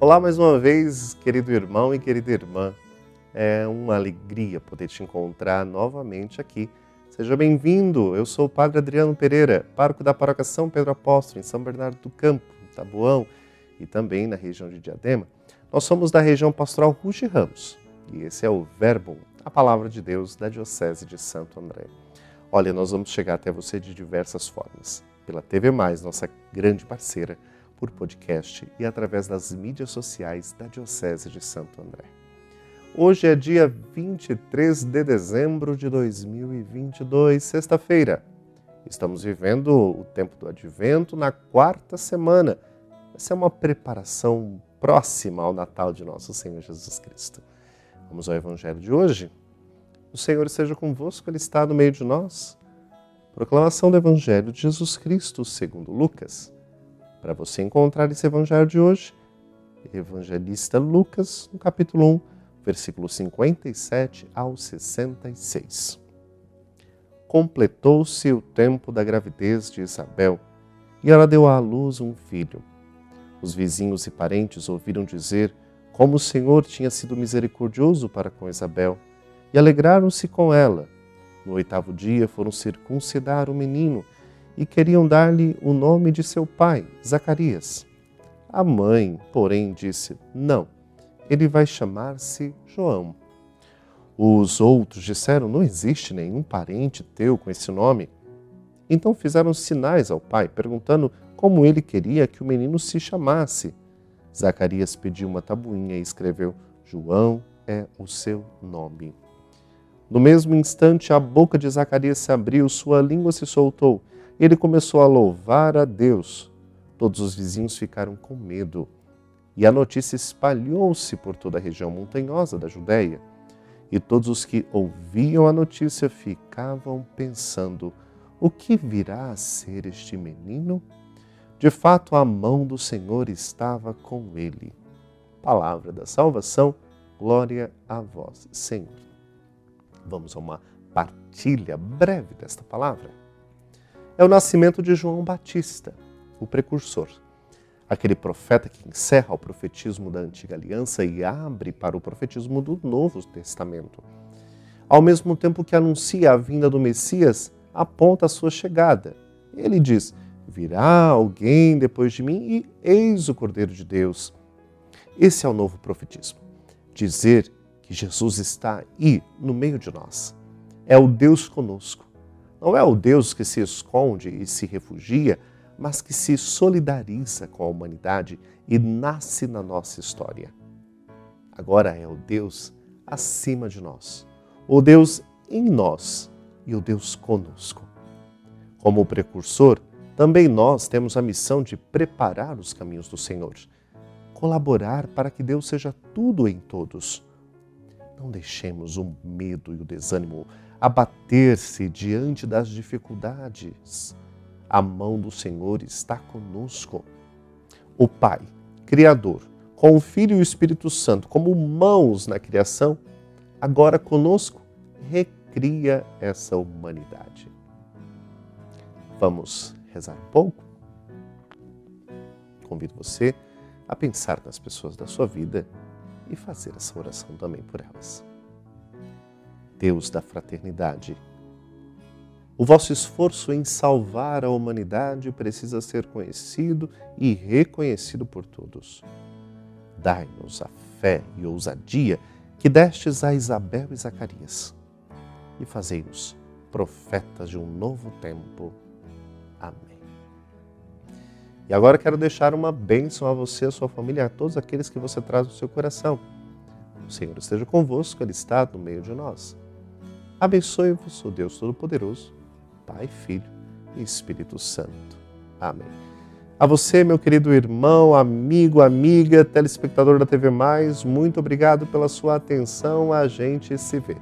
Olá mais uma vez, querido irmão e querida irmã. É uma alegria poder te encontrar novamente aqui. Seja bem-vindo. Eu sou o Padre Adriano Pereira, pároco da Paróquia São Pedro Apóstolo, em São Bernardo do Campo, em Tabuão e também na região de Diadema. Nós somos da região pastoral Ruge Ramos e esse é o Verbo, a palavra de Deus da Diocese de Santo André. Olha, nós vamos chegar até você de diversas formas. Pela TV Mais, nossa grande parceira, por podcast e através das mídias sociais da Diocese de Santo André. Hoje é dia 23 de dezembro de 2022, sexta-feira. Estamos vivendo o tempo do advento na quarta semana. Essa é uma preparação próxima ao Natal de nosso Senhor Jesus Cristo. Vamos ao Evangelho de hoje? O Senhor seja convosco, Ele está no meio de nós. Proclamação do Evangelho de Jesus Cristo segundo Lucas. Para você encontrar esse evangelho de hoje, evangelista Lucas, no capítulo 1, versículo 57 ao 66. Completou-se o tempo da gravidez de Isabel e ela deu à luz um filho. Os vizinhos e parentes ouviram dizer como o Senhor tinha sido misericordioso para com Isabel e alegraram-se com ela. No oitavo dia foram circuncidar o menino e queriam dar-lhe o nome de seu pai, Zacarias. A mãe, porém, disse: Não, ele vai chamar-se João. Os outros disseram: Não existe nenhum parente teu com esse nome. Então fizeram sinais ao pai, perguntando como ele queria que o menino se chamasse. Zacarias pediu uma tabuinha e escreveu: João é o seu nome. No mesmo instante, a boca de Zacarias se abriu, sua língua se soltou ele começou a louvar a Deus. Todos os vizinhos ficaram com medo. E a notícia espalhou-se por toda a região montanhosa da Judéia. E todos os que ouviam a notícia ficavam pensando: o que virá a ser este menino? De fato, a mão do Senhor estava com ele. Palavra da salvação, glória a vós, Senhor. Vamos a uma partilha breve desta palavra é o nascimento de João Batista, o precursor. Aquele profeta que encerra o profetismo da antiga aliança e abre para o profetismo do Novo Testamento. Ao mesmo tempo que anuncia a vinda do Messias, aponta a sua chegada. Ele diz: Virá alguém depois de mim e eis o Cordeiro de Deus. Esse é o novo profetismo. Dizer que Jesus está aí, no meio de nós. É o Deus conosco não é o Deus que se esconde e se refugia, mas que se solidariza com a humanidade e nasce na nossa história. Agora é o Deus acima de nós, o Deus em nós e o Deus conosco. Como precursor, também nós temos a missão de preparar os caminhos do Senhor, colaborar para que Deus seja tudo em todos. Não deixemos o medo e o desânimo abater-se diante das dificuldades. A mão do Senhor está conosco. O Pai, Criador, com o Filho e o Espírito Santo como mãos na criação, agora conosco recria essa humanidade. Vamos rezar um pouco? Convido você a pensar nas pessoas da sua vida e fazer essa oração também por elas. Deus da fraternidade. O vosso esforço em salvar a humanidade precisa ser conhecido e reconhecido por todos. Dai-nos a fé e ousadia que destes a Isabel e Zacarias, e fazei-nos profetas de um novo tempo. Amém. E agora quero deixar uma bênção a você, a sua família, a todos aqueles que você traz no seu coração. O Senhor esteja convosco, Ele está no meio de nós. Abençoe-vos o Deus Todo-Poderoso, Pai, Filho e Espírito Santo. Amém. A você, meu querido irmão, amigo, amiga, telespectador da TV Mais, muito obrigado pela sua atenção. A gente se vê.